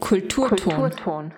Kulturton. Kulturton.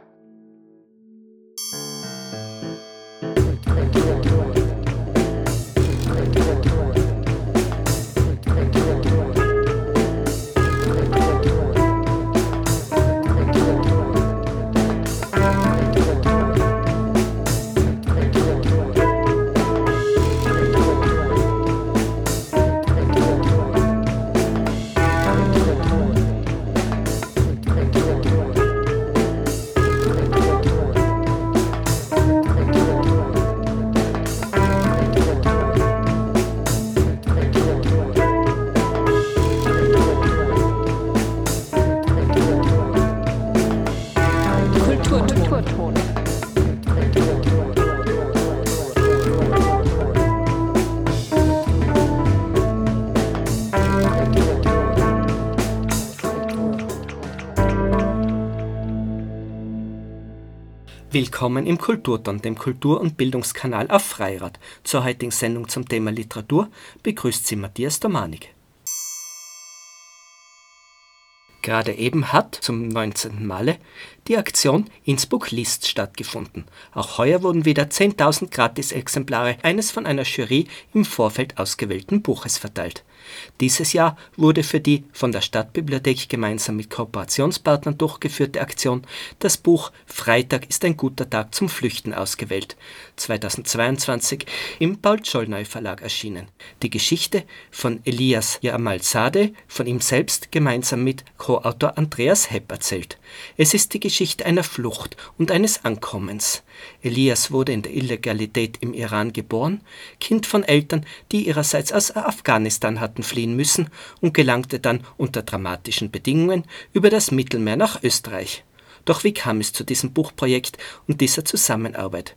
Willkommen im Kulturton, dem Kultur- und Bildungskanal auf Freirad. Zur heutigen Sendung zum Thema Literatur begrüßt Sie Matthias Domanik. Gerade eben hat, zum 19. Male, die Aktion Innsbruck liest stattgefunden. Auch heuer wurden wieder 10.000 Gratisexemplare eines von einer Jury im Vorfeld ausgewählten Buches verteilt. Dieses Jahr wurde für die von der Stadtbibliothek gemeinsam mit Kooperationspartnern durchgeführte Aktion das Buch Freitag ist ein guter Tag zum Flüchten ausgewählt, 2022 im Paul-Schollneu Verlag erschienen. Die Geschichte von Elias Jamalzadeh, von ihm selbst gemeinsam mit Co-Autor Andreas Hepp erzählt. Es ist die Geschichte einer Flucht und eines Ankommens. Elias wurde in der Illegalität im Iran geboren, Kind von Eltern, die ihrerseits aus Afghanistan hatten fliehen müssen und gelangte dann unter dramatischen Bedingungen über das Mittelmeer nach Österreich. Doch wie kam es zu diesem Buchprojekt und dieser Zusammenarbeit?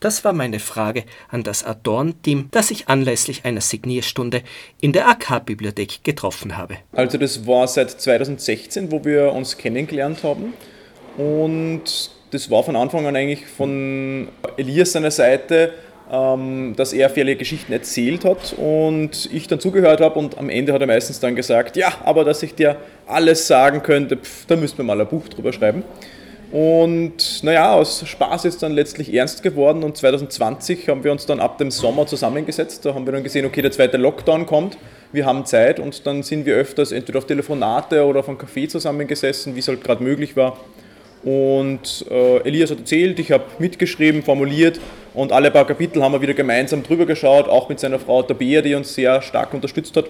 Das war meine Frage an das Autorenteam, das ich anlässlich einer Signierstunde in der AK-Bibliothek getroffen habe. Also das war seit 2016, wo wir uns kennengelernt haben. Und das war von Anfang an eigentlich von Elias seiner Seite, ähm, dass er viele Geschichten erzählt hat und ich dann zugehört habe und am Ende hat er meistens dann gesagt, ja, aber dass ich dir alles sagen könnte, pf, da müssten wir mal ein Buch drüber schreiben. Und naja, aus Spaß ist dann letztlich ernst geworden und 2020 haben wir uns dann ab dem Sommer zusammengesetzt. Da haben wir dann gesehen, okay, der zweite Lockdown kommt, wir haben Zeit und dann sind wir öfters entweder auf Telefonate oder auf einem Café zusammengesessen, wie es halt gerade möglich war und äh, Elias hat erzählt, ich habe mitgeschrieben, formuliert und alle paar Kapitel haben wir wieder gemeinsam drüber geschaut, auch mit seiner Frau Tabea, die uns sehr stark unterstützt hat.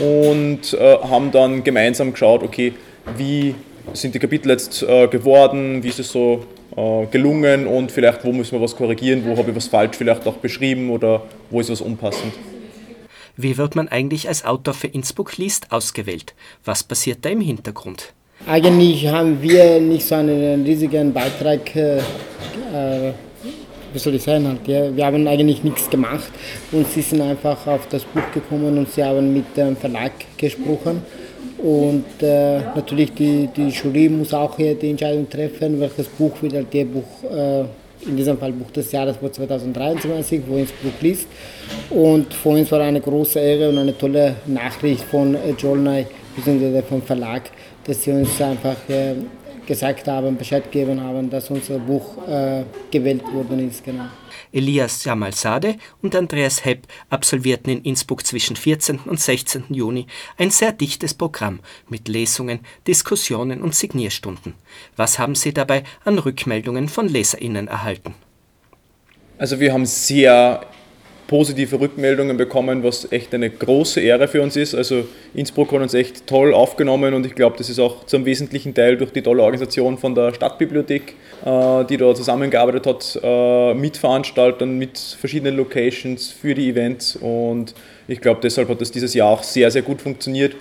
Und äh, haben dann gemeinsam geschaut, okay, wie sind die Kapitel jetzt äh, geworden, wie ist es so äh, gelungen und vielleicht wo müssen wir was korrigieren, wo habe ich was falsch vielleicht auch beschrieben oder wo ist was unpassend. Wie wird man eigentlich als Autor für Innsbruck liest ausgewählt? Was passiert da im Hintergrund? Eigentlich haben wir nicht so einen riesigen Beitrag, äh, äh, wie soll ich sagen, halt, ja. wir haben eigentlich nichts gemacht und sie sind einfach auf das Buch gekommen und sie haben mit dem Verlag gesprochen. Und äh, natürlich die, die Jury muss auch hier die Entscheidung treffen, welches Buch wird halt ihr Buch, äh, in diesem Fall Buch des Jahres 2023, wo Innsbruck liest. Und für uns war eine große Ehre und eine tolle Nachricht von Jolnay, bzw. vom Verlag, dass sie uns einfach äh, gesagt haben, Bescheid gegeben haben, dass unser Buch äh, gewählt worden ist. Genau. Elias Jamalzadeh und Andreas Hepp absolvierten in Innsbruck zwischen 14. und 16. Juni ein sehr dichtes Programm mit Lesungen, Diskussionen und Signierstunden. Was haben Sie dabei an Rückmeldungen von LeserInnen erhalten? Also wir haben sehr positive Rückmeldungen bekommen, was echt eine große Ehre für uns ist. Also Innsbruck hat uns echt toll aufgenommen und ich glaube, das ist auch zum wesentlichen Teil durch die tolle Organisation von der Stadtbibliothek, äh, die da zusammengearbeitet hat, äh, mit Veranstaltern, mit verschiedenen Locations für die Events und ich glaube, deshalb hat das dieses Jahr auch sehr, sehr gut funktioniert.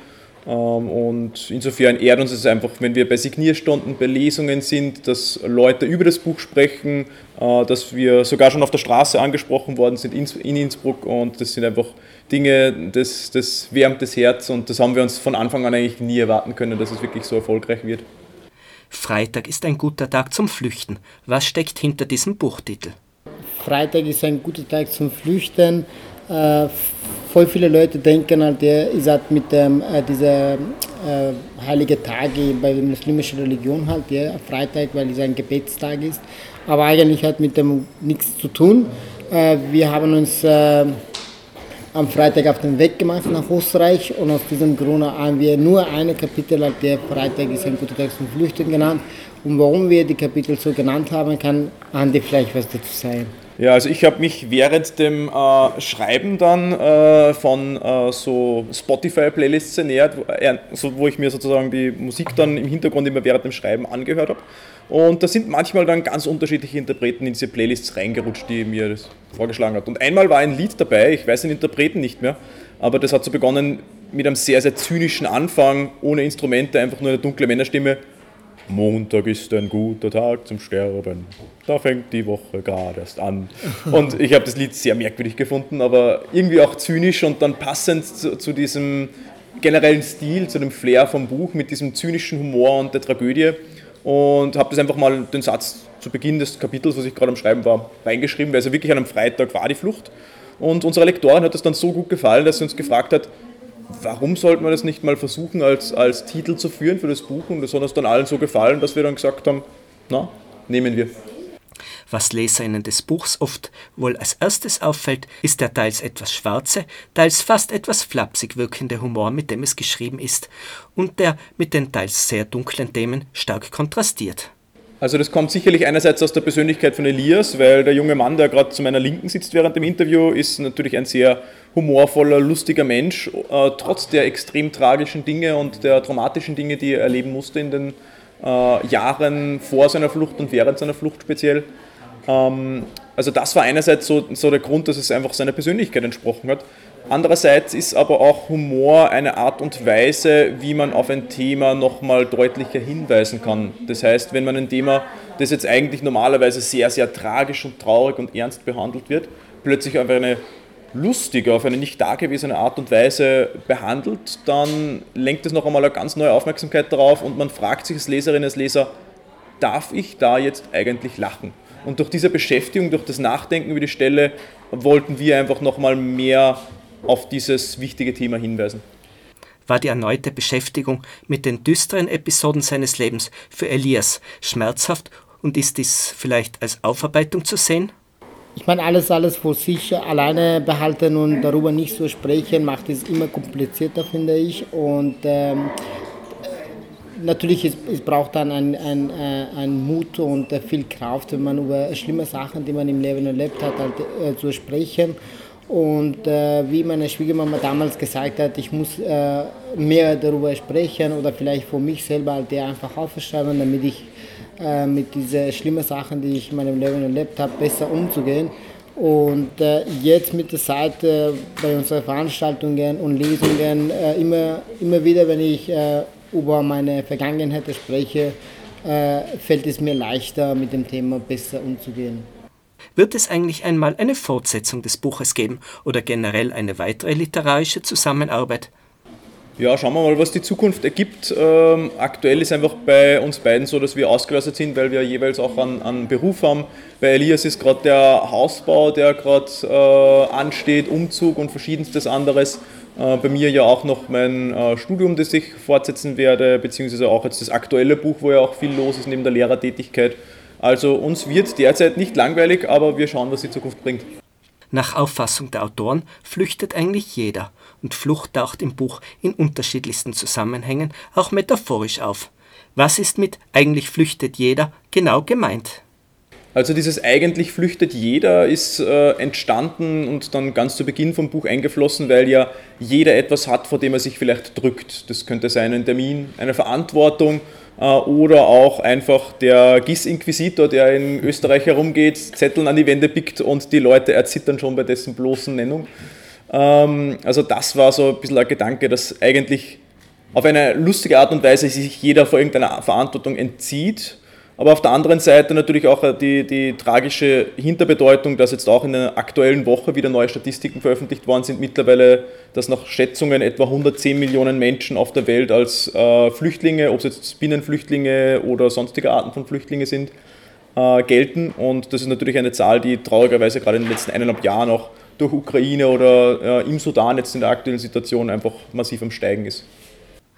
Ähm, und insofern ehrt uns es einfach, wenn wir bei Signierstunden, bei Lesungen sind, dass Leute über das Buch sprechen, äh, dass wir sogar schon auf der Straße angesprochen worden sind in Innsbruck und das sind einfach Dinge, das, das wärmt das Herz und das haben wir uns von Anfang an eigentlich nie erwarten können, dass es wirklich so erfolgreich wird. Freitag ist ein guter Tag zum Flüchten. Was steckt hinter diesem Buchtitel? Freitag ist ein guter Tag zum Flüchten. Äh, voll viele Leute denken halt, ihr seid mit ähm, äh, dieser äh, heilige Tage bei der muslimischen Religion halt, ja, Freitag, weil es ein Gebetstag ist, aber eigentlich hat mit dem nichts zu tun. Äh, wir haben uns äh, am Freitag auf den Weg gemacht nach Österreich und aus diesem Grund haben wir nur ein Kapitel, halt, der Freitag ist ein guter Tag zum Flüchten genannt. Und warum wir die Kapitel so genannt haben, kann Andi vielleicht was dazu sagen. Ja, also ich habe mich während dem äh, Schreiben dann äh, von äh, so Spotify-Playlists ernährt, äh, so, wo ich mir sozusagen die Musik dann im Hintergrund immer während dem Schreiben angehört habe. Und da sind manchmal dann ganz unterschiedliche Interpreten in diese Playlists reingerutscht, die mir das vorgeschlagen hat. Und einmal war ein Lied dabei, ich weiß den Interpreten nicht mehr, aber das hat so begonnen mit einem sehr, sehr zynischen Anfang, ohne Instrumente, einfach nur eine dunkle Männerstimme. Montag ist ein guter Tag zum Sterben. Da fängt die Woche gerade erst an. Und ich habe das Lied sehr merkwürdig gefunden, aber irgendwie auch zynisch und dann passend zu, zu diesem generellen Stil, zu dem Flair vom Buch mit diesem zynischen Humor und der Tragödie. Und habe das einfach mal den Satz zu Beginn des Kapitels, was ich gerade am Schreiben war, reingeschrieben, weil es ja wirklich an einem Freitag war die Flucht. Und unsere Lektorin hat das dann so gut gefallen, dass sie uns gefragt hat, warum sollten wir das nicht mal versuchen als, als Titel zu führen für das Buch? Und das hat uns dann allen so gefallen, dass wir dann gesagt haben, na, nehmen wir. Was Leserinnen des Buchs oft wohl als erstes auffällt, ist der teils etwas schwarze, teils fast etwas flapsig wirkende Humor, mit dem es geschrieben ist und der mit den teils sehr dunklen Themen stark kontrastiert. Also das kommt sicherlich einerseits aus der Persönlichkeit von Elias, weil der junge Mann, der gerade zu meiner Linken sitzt während dem Interview, ist natürlich ein sehr humorvoller, lustiger Mensch, äh, trotz der extrem tragischen Dinge und der traumatischen Dinge, die er erleben musste in den äh, Jahren vor seiner Flucht und während seiner Flucht speziell. Ähm, also das war einerseits so, so der Grund, dass es einfach seiner Persönlichkeit entsprochen hat. Andererseits ist aber auch Humor eine Art und Weise, wie man auf ein Thema nochmal deutlicher hinweisen kann. Das heißt, wenn man ein Thema, das jetzt eigentlich normalerweise sehr, sehr tragisch und traurig und ernst behandelt wird, plötzlich auf eine lustige, auf eine nicht dagewesene Art und Weise behandelt, dann lenkt es noch einmal eine ganz neue Aufmerksamkeit darauf und man fragt sich als Leserin, als Leser, darf ich da jetzt eigentlich lachen? Und durch diese Beschäftigung, durch das Nachdenken über die Stelle, wollten wir einfach nochmal mehr auf dieses wichtige Thema hinweisen. War die erneute Beschäftigung mit den düsteren Episoden seines Lebens für Elias schmerzhaft und ist dies vielleicht als Aufarbeitung zu sehen? Ich meine, alles, alles vor sich alleine behalten und darüber nicht so sprechen, macht es immer komplizierter, finde ich. Und ähm, natürlich, es, es braucht dann ein, ein, äh, ein Mut und viel Kraft, wenn man über schlimme Sachen, die man im Leben erlebt hat, halt, äh, zu sprechen. Und äh, wie meine Schwiegermama damals gesagt hat, ich muss äh, mehr darüber sprechen oder vielleicht für mich selber halt einfach aufschreiben, damit ich äh, mit diesen schlimmen Sachen, die ich in meinem Leben erlebt habe, besser umzugehen. Und äh, jetzt mit der Zeit äh, bei unseren Veranstaltungen und Lesungen äh, immer, immer wieder, wenn ich über meine Vergangenheit spreche, fällt es mir leichter, mit dem Thema besser umzugehen. Wird es eigentlich einmal eine Fortsetzung des Buches geben oder generell eine weitere literarische Zusammenarbeit? Ja, schauen wir mal, was die Zukunft ergibt. Ähm, aktuell ist einfach bei uns beiden so, dass wir ausgelastet sind, weil wir jeweils auch einen, einen Beruf haben. Bei Elias ist gerade der Hausbau, der gerade äh, ansteht, Umzug und verschiedenstes anderes. Äh, bei mir ja auch noch mein äh, Studium, das ich fortsetzen werde, beziehungsweise auch jetzt das aktuelle Buch, wo ja auch viel los ist neben der Lehrertätigkeit. Also uns wird derzeit nicht langweilig, aber wir schauen, was die Zukunft bringt. Nach Auffassung der Autoren flüchtet eigentlich jeder und Flucht taucht im Buch in unterschiedlichsten Zusammenhängen auch metaphorisch auf. Was ist mit eigentlich flüchtet jeder genau gemeint? Also dieses eigentlich flüchtet jeder ist äh, entstanden und dann ganz zu Beginn vom Buch eingeflossen, weil ja jeder etwas hat, vor dem er sich vielleicht drückt. Das könnte sein ein Termin, eine Verantwortung oder auch einfach der GIS-Inquisitor, der in Österreich herumgeht, Zetteln an die Wände pickt und die Leute erzittern schon bei dessen bloßen Nennung. Ähm, also das war so ein bisschen ein Gedanke, dass eigentlich auf eine lustige Art und Weise sich jeder vor irgendeiner Verantwortung entzieht aber auf der anderen Seite natürlich auch äh, die, die tragische Hinterbedeutung, dass jetzt auch in der aktuellen Woche wieder neue Statistiken veröffentlicht worden sind, mittlerweile, dass nach Schätzungen etwa 110 Millionen Menschen auf der Welt als äh, Flüchtlinge, ob es jetzt Binnenflüchtlinge oder sonstige Arten von Flüchtlinge sind, äh, gelten. Und das ist natürlich eine Zahl, die traurigerweise gerade in den letzten eineinhalb Jahren auch durch Ukraine oder äh, im Sudan jetzt in der aktuellen Situation einfach massiv am Steigen ist.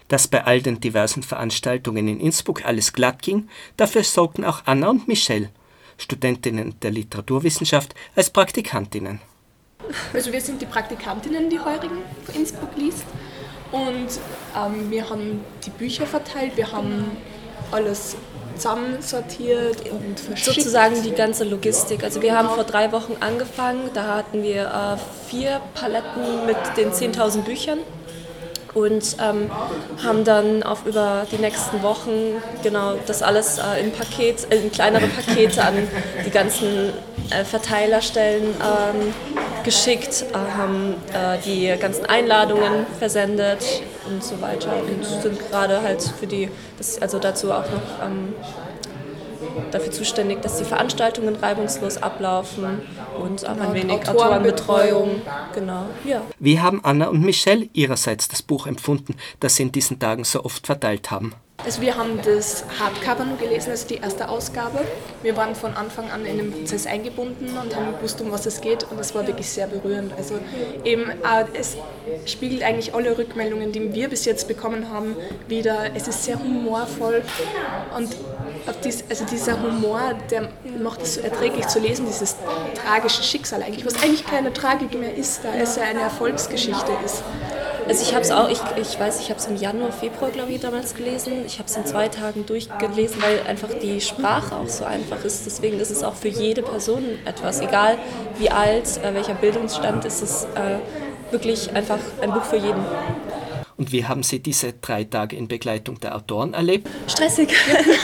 Dass bei all den diversen Veranstaltungen in Innsbruck alles glatt ging, dafür sorgten auch Anna und Michelle, Studentinnen der Literaturwissenschaft, als Praktikantinnen. Also wir sind die Praktikantinnen, die Heurigen von Innsbruck liest. Und ähm, wir haben die Bücher verteilt, wir haben alles zusammensortiert und verschickt. Sozusagen die ganze Logistik. Also wir haben vor drei Wochen angefangen, da hatten wir äh, vier Paletten mit den 10.000 Büchern und ähm, haben dann auf über die nächsten Wochen genau das alles äh, in, Paket, äh, in kleinere Pakete an die ganzen äh, Verteilerstellen ähm, geschickt, äh, haben äh, die ganzen Einladungen versendet und so weiter und sind gerade halt für die, das, also dazu auch noch ähm, dafür zuständig, dass die Veranstaltungen reibungslos ablaufen und auch ein wenig Autorenbetreuung. Genau, ja. Wie haben Anna und Michelle ihrerseits das Buch empfunden, das sie in diesen Tagen so oft verteilt haben? Also wir haben das Hardcover nur gelesen, also die erste Ausgabe. Wir waren von Anfang an in den Prozess eingebunden und haben gewusst, um was es geht und es war wirklich sehr berührend. Also eben, äh, es spiegelt eigentlich alle Rückmeldungen, die wir bis jetzt bekommen haben, wieder. Es ist sehr humorvoll und also dieser Humor, der macht es so erträglich zu lesen, dieses tragische Schicksal eigentlich, was eigentlich keine Tragik mehr ist, da es ja eine Erfolgsgeschichte ist. Also ich habe es auch, ich, ich weiß, ich habe es im Januar, Februar, glaube ich, damals gelesen. Ich habe es in zwei Tagen durchgelesen, weil einfach die Sprache auch so einfach ist. Deswegen ist es auch für jede Person etwas, egal wie alt, äh, welcher Bildungsstand, ist es äh, wirklich einfach ein Buch für jeden. Und wie haben Sie diese drei Tage in Begleitung der Autoren erlebt? Stressig.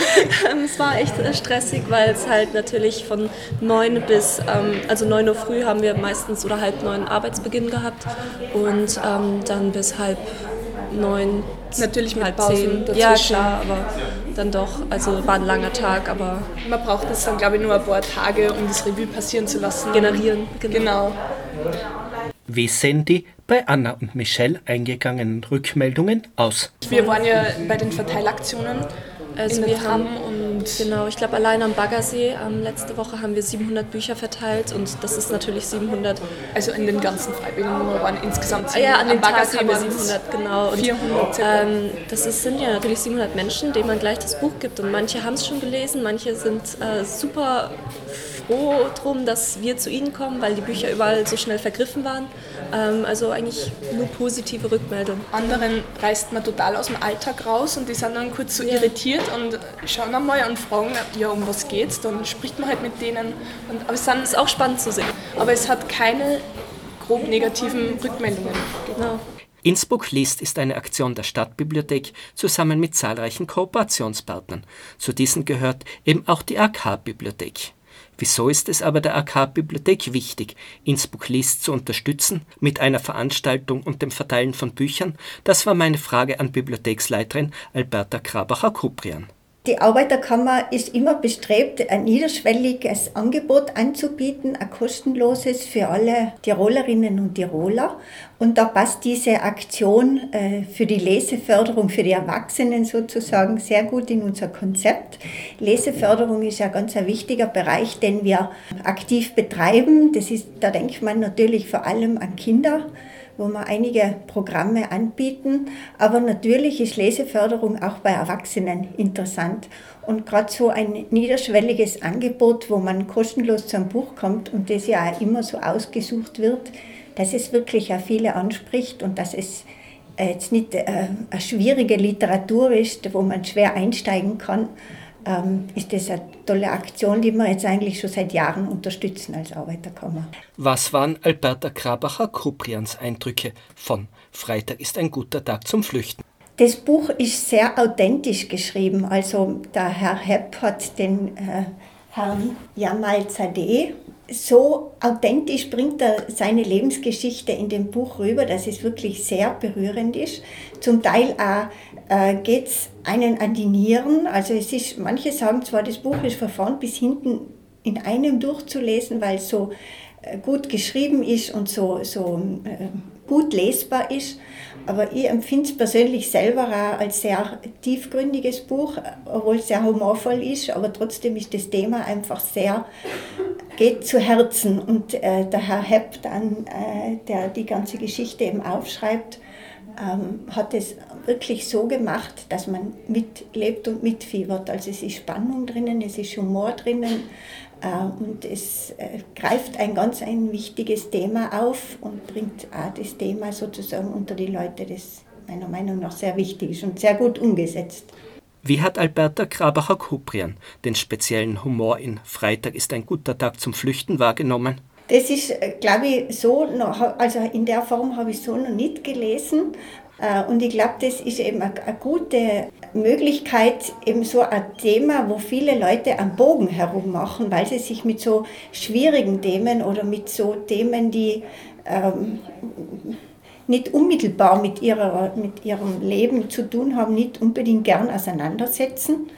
es war echt äh, stressig, weil es halt natürlich von neun bis, ähm, also neun Uhr früh haben wir meistens oder halb neun Arbeitsbeginn gehabt und ähm, dann bis halb neun. Natürlich mit halb Pausen zehn. Ja, klar, aber dann doch, also war ein langer Tag, aber. Man braucht es dann, glaube ich, nur ein paar Tage, um das Revue passieren zu lassen. Generieren, genau. genau. Wie sehen die bei Anna und Michelle eingegangenen Rückmeldungen aus? Wir waren ja bei den Verteilaktionen also in wir haben und genau, ich glaube allein am Baggersee ähm, letzte Woche haben wir 700 Bücher verteilt und das ist natürlich 700. Also in den ganzen Freiwilligen waren insgesamt 700. Ah, ja, an den Baggersee haben wir 700 genau. Und, 400 ähm, das ist, sind ja natürlich 700 Menschen, denen man gleich das Buch gibt und manche haben es schon gelesen, manche sind äh, super froh drum, dass wir zu ihnen kommen, weil die Bücher überall so schnell vergriffen waren. Ähm, also eigentlich nur positive Rückmeldungen. Anderen reißt man total aus dem Alltag raus und die sind dann kurz so ja. irritiert und schauen einmal und fragen, ja, um was geht's? Dann spricht man halt mit denen. Und, aber es ist auch spannend zu sehen. Aber es hat keine grob negativen Rückmeldungen. Genau. Innsbruck liest ist eine Aktion der Stadtbibliothek zusammen mit zahlreichen Kooperationspartnern. Zu diesen gehört eben auch die AK-Bibliothek. Wieso ist es aber der AK-Bibliothek wichtig, Innsbruck liest zu unterstützen mit einer Veranstaltung und dem Verteilen von Büchern? Das war meine Frage an Bibliotheksleiterin Alberta Krabacher-Kuprian. Die Arbeiterkammer ist immer bestrebt, ein niederschwelliges Angebot anzubieten, ein kostenloses für alle Tirolerinnen und Tiroler. Und da passt diese Aktion äh, für die Leseförderung für die Erwachsenen sozusagen sehr gut in unser Konzept. Leseförderung ist ja ganz ein wichtiger Bereich, den wir aktiv betreiben. Das ist, da denkt man natürlich vor allem an Kinder wo wir einige Programme anbieten. Aber natürlich ist Leseförderung auch bei Erwachsenen interessant. Und gerade so ein niederschwelliges Angebot, wo man kostenlos zu einem Buch kommt und das ja auch immer so ausgesucht wird, dass es wirklich auch viele anspricht und dass es jetzt nicht äh, eine schwierige Literatur ist, wo man schwer einsteigen kann, ähm, ist das eine tolle Aktion, die wir jetzt eigentlich schon seit Jahren unterstützen als Arbeiterkammer. Was waren Alberta Krabacher-Kuprians Eindrücke von Freitag ist ein guter Tag zum Flüchten? Das Buch ist sehr authentisch geschrieben. Also der Herr Hepp hat den äh, Herrn Jamal Zadeh so authentisch bringt er seine Lebensgeschichte in dem Buch rüber, dass es wirklich sehr berührend ist. Zum Teil äh, geht es einen an die Nieren. Also es ist, manche sagen zwar, das Buch ist von vorn bis hinten in einem durchzulesen, weil es so äh, gut geschrieben ist und so, so äh, gut lesbar ist. Aber ich empfinde es persönlich selber auch als sehr tiefgründiges Buch, obwohl es sehr humorvoll ist. Aber trotzdem ist das Thema einfach sehr geht zu Herzen. Und äh, der Herr Hepp, dann, äh, der die ganze Geschichte eben aufschreibt, ähm, hat es wirklich so gemacht, dass man mitlebt und mitfiebert. Also es ist Spannung drinnen, es ist Humor drinnen und es äh, greift ein ganz ein wichtiges Thema auf und bringt auch das Thema sozusagen unter die Leute, das meiner Meinung nach sehr wichtig ist und sehr gut umgesetzt. Wie hat Alberta Grabacher-Kuprian den speziellen Humor in Freitag ist ein guter Tag zum Flüchten wahrgenommen? Das ist, äh, glaube ich, so, also in der Form habe ich so noch nicht gelesen. Äh, und ich glaube, das ist eben eine, gute Möglichkeit, eben so ein Thema, wo viele Leute am Bogen herum machen, weil sie sich mit so schwierigen Themen oder mit so Themen, die ähm, nicht unmittelbar mit, ihrer, mit ihrem Leben zu tun haben, nicht unbedingt gern auseinandersetzen.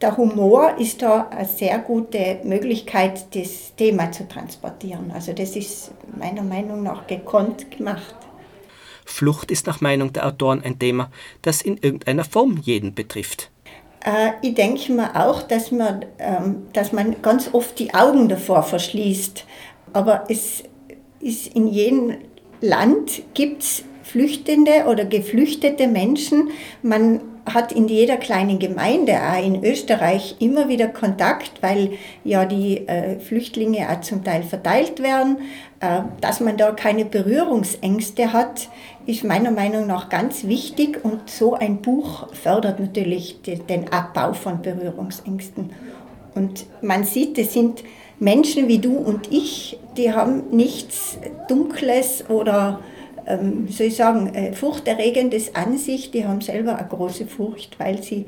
Der Humor ist da eine sehr gute Möglichkeit, das Thema zu transportieren. Also das ist meiner Meinung nach gekonnt gemacht. Flucht ist nach Meinung der Autoren ein Thema, das in irgendeiner Form jeden betrifft. Äh, ich denke mir auch, dass man, ähm, dass man ganz oft die Augen davor verschließt. Aber es ist in jedem Land gibt es Flüchtende oder geflüchtete Menschen. Man hat in jeder kleinen Gemeinde, auch in Österreich, immer wieder Kontakt, weil ja die äh, Flüchtlinge auch zum Teil verteilt werden. Äh, dass man da keine Berührungsängste hat, ist meiner Meinung nach ganz wichtig und so ein Buch fördert natürlich de, den Abbau von Berührungsängsten. Und man sieht, es sind Menschen wie du und ich, die haben nichts Dunkles oder ähm, soll ich sagen, äh, furchterregendes an sich, die haben selber eine große Furcht, weil sie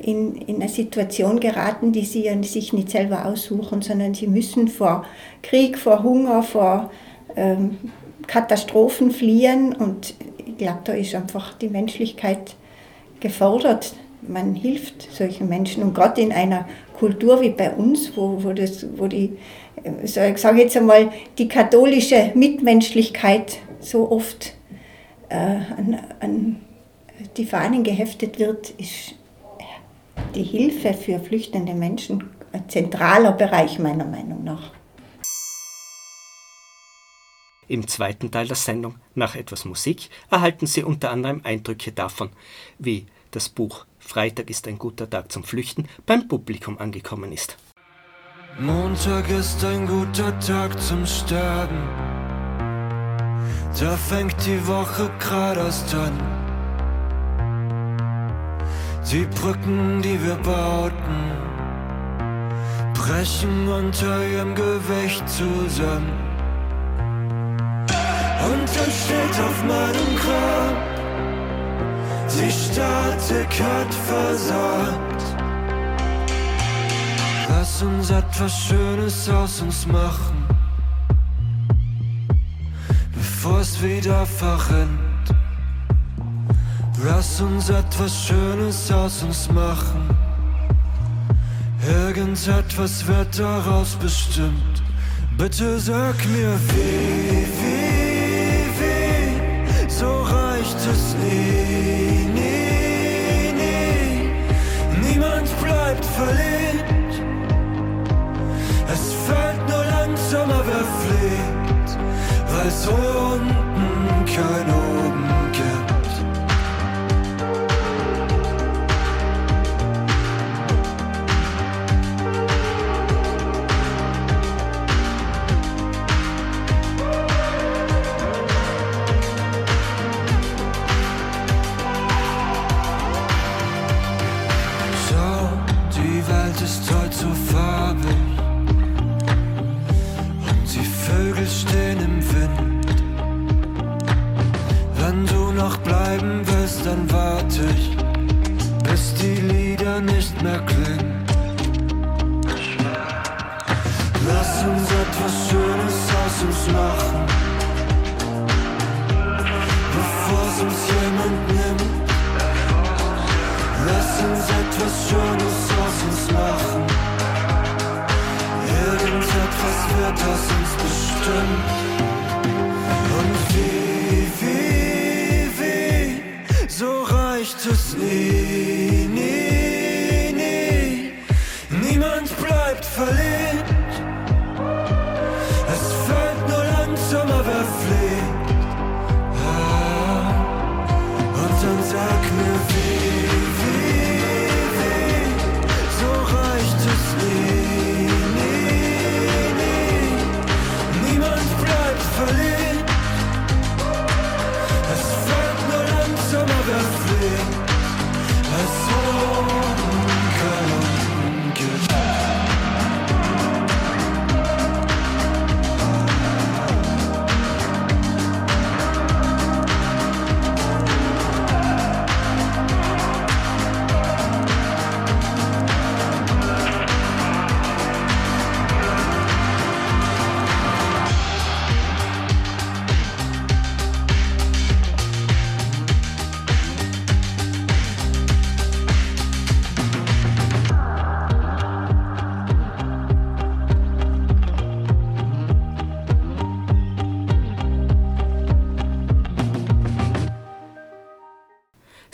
in, in eine Situation geraten, die sie sich nicht selber aussuchen, sondern sie müssen vor Krieg, vor Hunger, vor ähm, Katastrophen fliehen. Und ich glaube, da ist einfach die Menschlichkeit gefordert. Man hilft solchen Menschen. Und gerade in einer Kultur wie bei uns, wo, wo, das, wo die, äh, ich sage jetzt einmal, die katholische Mitmenschlichkeit so oft äh, an, an die Fahnen geheftet wird, ist die Hilfe für flüchtende Menschen ein zentraler Bereich meiner Meinung nach. Im zweiten Teil der Sendung, nach etwas Musik, erhalten Sie unter anderem Eindrücke davon, wie das Buch Freitag ist ein guter Tag zum Flüchten beim Publikum angekommen ist. Montag ist ein guter Tag zum Sterben. Da fängt die Woche gerade erst an. Die Brücken, die wir bauten, brechen unter ihrem Gewicht zusammen. Und dann steht auf meinem Grab, die Statik hat versagt. Lass uns etwas Schönes aus uns machen bevor es wieder verrinnt. Lass uns etwas Schönes aus uns machen. Irgendetwas wird daraus bestimmt. Bitte sag mir wie, wie, wie, so reicht es nie, weil es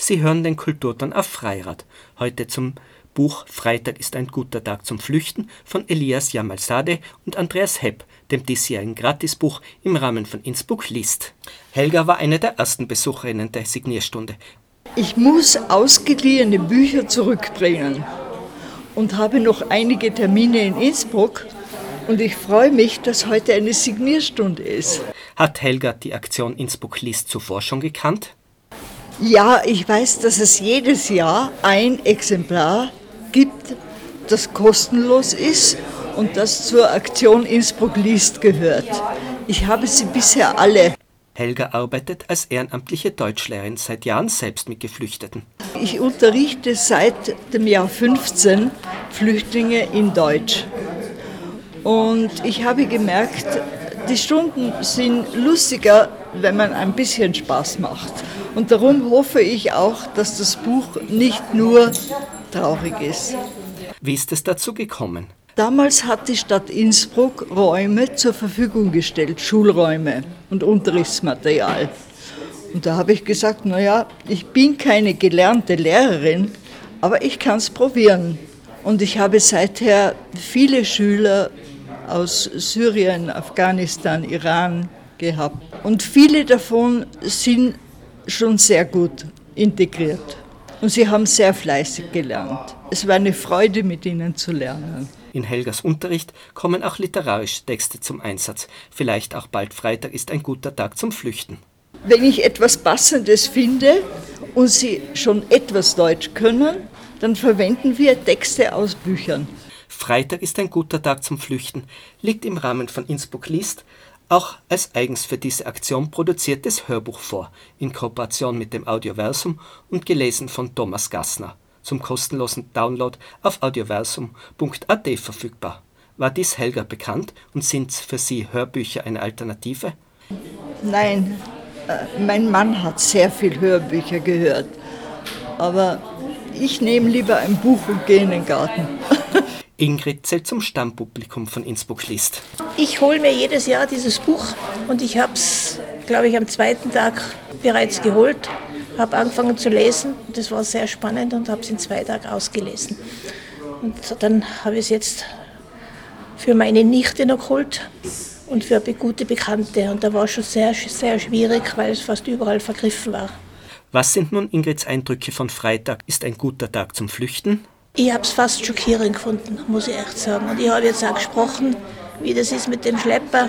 Sie hören den Kulturton auf Freirad. Heute zum Buch Freitag ist ein guter Tag zum Flüchten von Elias Jamalzadeh und Andreas Hepp, dem diesjährigen Gratisbuch im Rahmen von Innsbruck liest. Helga war eine der ersten Besucherinnen der Signierstunde. Ich muss ausgeliehene Bücher zurückbringen und habe noch einige Termine in Innsbruck. Und ich freue mich, dass heute eine Signierstunde ist. Hat Helga die Aktion Innsbruck liest zuvor schon gekannt? Ja, ich weiß, dass es jedes Jahr ein Exemplar gibt, das kostenlos ist und das zur Aktion Innsbruck liest gehört. Ich habe sie bisher alle. Helga arbeitet als ehrenamtliche Deutschlehrerin seit Jahren selbst mit Geflüchteten. Ich unterrichte seit dem Jahr 15 Flüchtlinge in Deutsch. Und ich habe gemerkt, die Stunden sind lustiger, wenn man ein bisschen Spaß macht. Und darum hoffe ich auch, dass das Buch nicht nur traurig ist. Wie ist es dazu gekommen? Damals hat die Stadt Innsbruck Räume zur Verfügung gestellt, Schulräume und Unterrichtsmaterial. Und da habe ich gesagt, naja, ich bin keine gelernte Lehrerin, aber ich kann es probieren. Und ich habe seither viele Schüler aus Syrien, Afghanistan, Iran gehabt. Und viele davon sind schon sehr gut integriert. Und sie haben sehr fleißig gelernt. Es war eine Freude, mit ihnen zu lernen. In Helgas Unterricht kommen auch literarische Texte zum Einsatz. Vielleicht auch bald Freitag ist ein guter Tag zum Flüchten. Wenn ich etwas Passendes finde und Sie schon etwas Deutsch können, dann verwenden wir Texte aus Büchern. Freitag ist ein guter Tag zum Flüchten, liegt im Rahmen von Innsbruck liest auch als eigens für diese Aktion produziertes Hörbuch vor, in Kooperation mit dem Audioversum und gelesen von Thomas Gassner, zum kostenlosen Download auf audioversum.at verfügbar. War dies Helga bekannt und sind für Sie Hörbücher eine Alternative? Nein, äh, mein Mann hat sehr viel Hörbücher gehört, aber ich nehme lieber ein Buch und gehe in den Garten. Ingrid zählt zum Stammpublikum von Innsbruck liest. Ich hole mir jedes Jahr dieses Buch und ich habe es, glaube ich, am zweiten Tag bereits geholt, habe angefangen zu lesen. Das war sehr spannend und habe es in zwei Tagen ausgelesen. Und dann habe ich es jetzt für meine Nichte noch geholt und für gute Bekannte. Und da war es schon sehr, sehr schwierig, weil es fast überall vergriffen war. Was sind nun Ingrids Eindrücke von Freitag? Ist ein guter Tag zum Flüchten? Ich habe es fast schockierend gefunden, muss ich echt sagen. Und ich habe jetzt auch gesprochen, wie das ist mit dem Schlepper.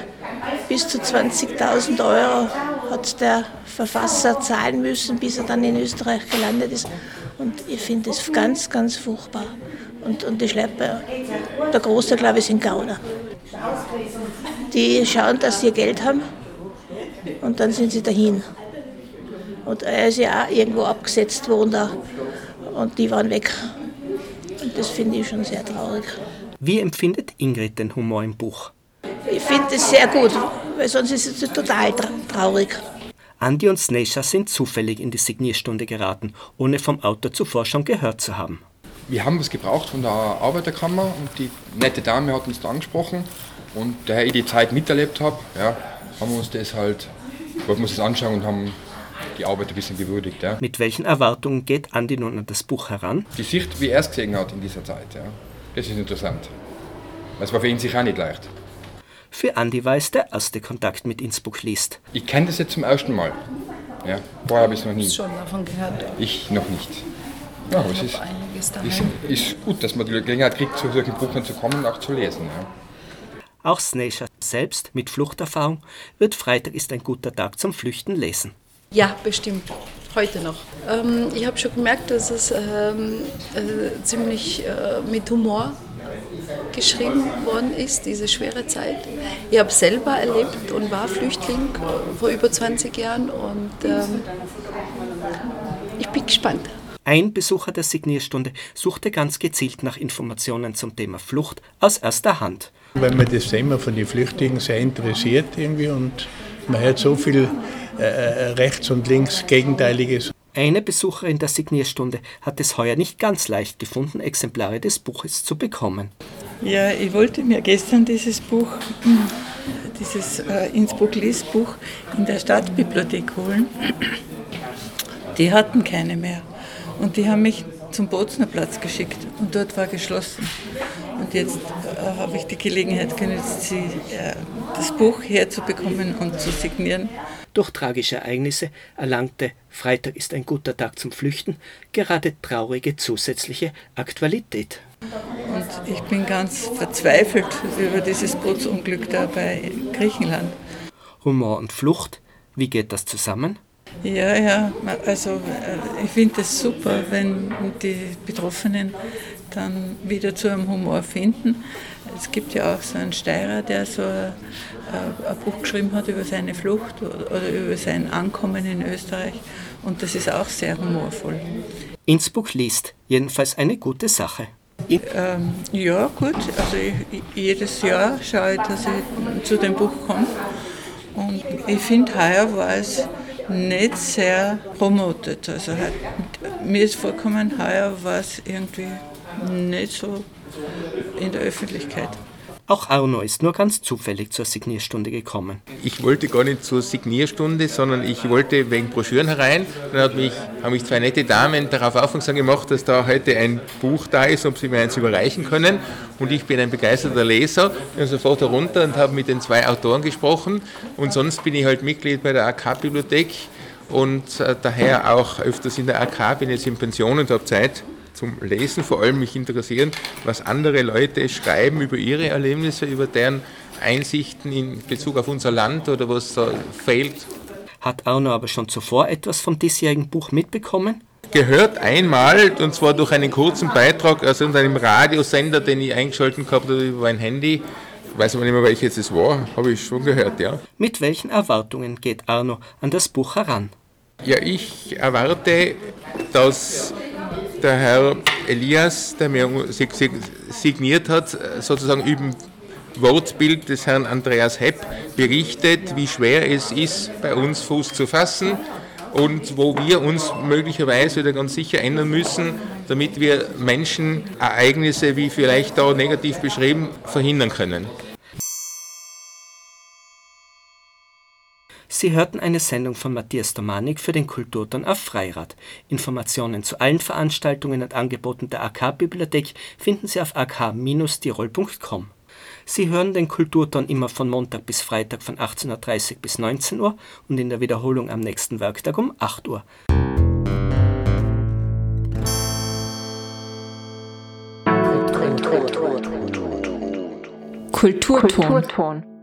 Bis zu 20.000 Euro hat der Verfasser zahlen müssen, bis er dann in Österreich gelandet ist. Und ich finde das ganz, ganz furchtbar. Und, und die Schlepper, der Großteil, glaube ich, sind Gauner. Die schauen, dass sie Geld haben und dann sind sie dahin. Und er ist ja auch irgendwo abgesetzt worden da und die waren weg. Und das finde ich schon sehr traurig. Wie empfindet Ingrid den Humor im Buch? Ich finde es sehr gut, weil sonst ist es total traurig. Andi und Snesha sind zufällig in die Signierstunde geraten, ohne vom Autor zuvor schon gehört zu haben. Wir haben was gebraucht von der Arbeiterkammer und die nette Dame hat uns da angesprochen und daher ich die Zeit miterlebt habe, ja, haben wir uns das halt, wollten wir uns das anschauen und haben die Arbeit ein bisschen gewürdigt. Ja. Mit welchen Erwartungen geht Andi nun an das Buch heran? Die Sicht, wie er es gesehen hat in dieser Zeit, ja. das ist interessant. Das war für ihn sicher auch nicht leicht. Für Andi war es der erste Kontakt mit Innsbruck liest. Ich kenne das jetzt zum ersten Mal. Ja, vorher habe ich es noch nie. schon davon gehört? Ich noch nicht. Ja, aber es ist, ist, ist, gut, dass man die Gelegenheit kriegt, zu solchen Buchern zu kommen und auch zu lesen. Ja. Auch Sneisha selbst mit Fluchterfahrung wird Freitag ist ein guter Tag zum Flüchten lesen. Ja, bestimmt. Heute noch. Ähm, ich habe schon gemerkt, dass es ähm, äh, ziemlich äh, mit Humor geschrieben worden ist, diese schwere Zeit. Ich habe selber erlebt und war Flüchtling vor über 20 Jahren und ähm, ich bin gespannt. Ein Besucher der Signierstunde suchte ganz gezielt nach Informationen zum Thema Flucht aus erster Hand. Weil mir das Thema von den Flüchtlingen sehr interessiert irgendwie und man hört so viel äh, äh, rechts und links Gegenteiliges. Eine Besucherin der Signierstunde hat es heuer nicht ganz leicht gefunden, Exemplare des Buches zu bekommen. Ja, ich wollte mir gestern dieses Buch, dieses äh, Innsbruck Liesbuch in der Stadtbibliothek holen. Die hatten keine mehr. Und die haben mich zum Bozner Platz geschickt und dort war geschlossen. Und jetzt äh, habe ich die Gelegenheit genutzt, sie, äh, das Buch herzubekommen und zu signieren. Durch tragische Ereignisse erlangte Freitag ist ein guter Tag zum Flüchten gerade traurige zusätzliche Aktualität. Und ich bin ganz verzweifelt über dieses Bootsunglück da bei Griechenland. Humor und Flucht, wie geht das zusammen? Ja, ja, also äh, ich finde es super, wenn die Betroffenen dann wieder zu einem Humor finden. Es gibt ja auch so einen Steirer, der so ein, ein Buch geschrieben hat über seine Flucht oder über sein Ankommen in Österreich und das ist auch sehr humorvoll. Innsbruck liest, jedenfalls eine gute Sache. Ähm, ja, gut. Also ich, jedes Jahr schaue ich, dass ich zu dem Buch komme. Und ich finde, heuer war es nicht sehr promotet. Also halt, mir ist vorgekommen, heuer war es irgendwie nicht so in der Öffentlichkeit. Auch Arno ist nur ganz zufällig zur Signierstunde gekommen. Ich wollte gar nicht zur Signierstunde, sondern ich wollte wegen Broschüren herein. Dann hat mich, haben mich zwei nette Damen darauf aufmerksam gemacht, dass da heute ein Buch da ist, ob sie mir eins überreichen können. Und ich bin ein begeisterter Leser. Ich bin sofort herunter und habe mit den zwei Autoren gesprochen. Und sonst bin ich halt Mitglied bei der AK-Bibliothek und äh, daher auch öfters in der AK, bin jetzt in Pension und habe Zeit zum Lesen vor allem mich interessieren, was andere Leute schreiben über ihre Erlebnisse, über deren Einsichten in Bezug auf unser Land oder was da fehlt. Hat Arno aber schon zuvor etwas vom diesjährigen Buch mitbekommen? Gehört einmal, und zwar durch einen kurzen Beitrag aus einem Radiosender, den ich eingeschaltet gehabt habe über mein Handy. Ich weiß aber nicht mehr, welches es war, habe ich schon gehört, ja. Mit welchen Erwartungen geht Arno an das Buch heran? Ja, ich erwarte, dass der Herr Elias, der mir signiert hat, sozusagen über Wortbild des Herrn Andreas Hepp berichtet, wie schwer es ist, bei uns Fuß zu fassen und wo wir uns möglicherweise oder ganz sicher ändern müssen, damit wir Menschen Ereignisse, wie vielleicht da negativ beschrieben, verhindern können. Sie hörten eine Sendung von Matthias Domanik für den Kulturton auf Freirad. Informationen zu allen Veranstaltungen und Angeboten der AK-Bibliothek finden Sie auf ak-tirol.com. Sie hören den Kulturton immer von Montag bis Freitag von 18.30 Uhr bis 19 Uhr und in der Wiederholung am nächsten Werktag um 8 Uhr. Kulturton. Kulturton.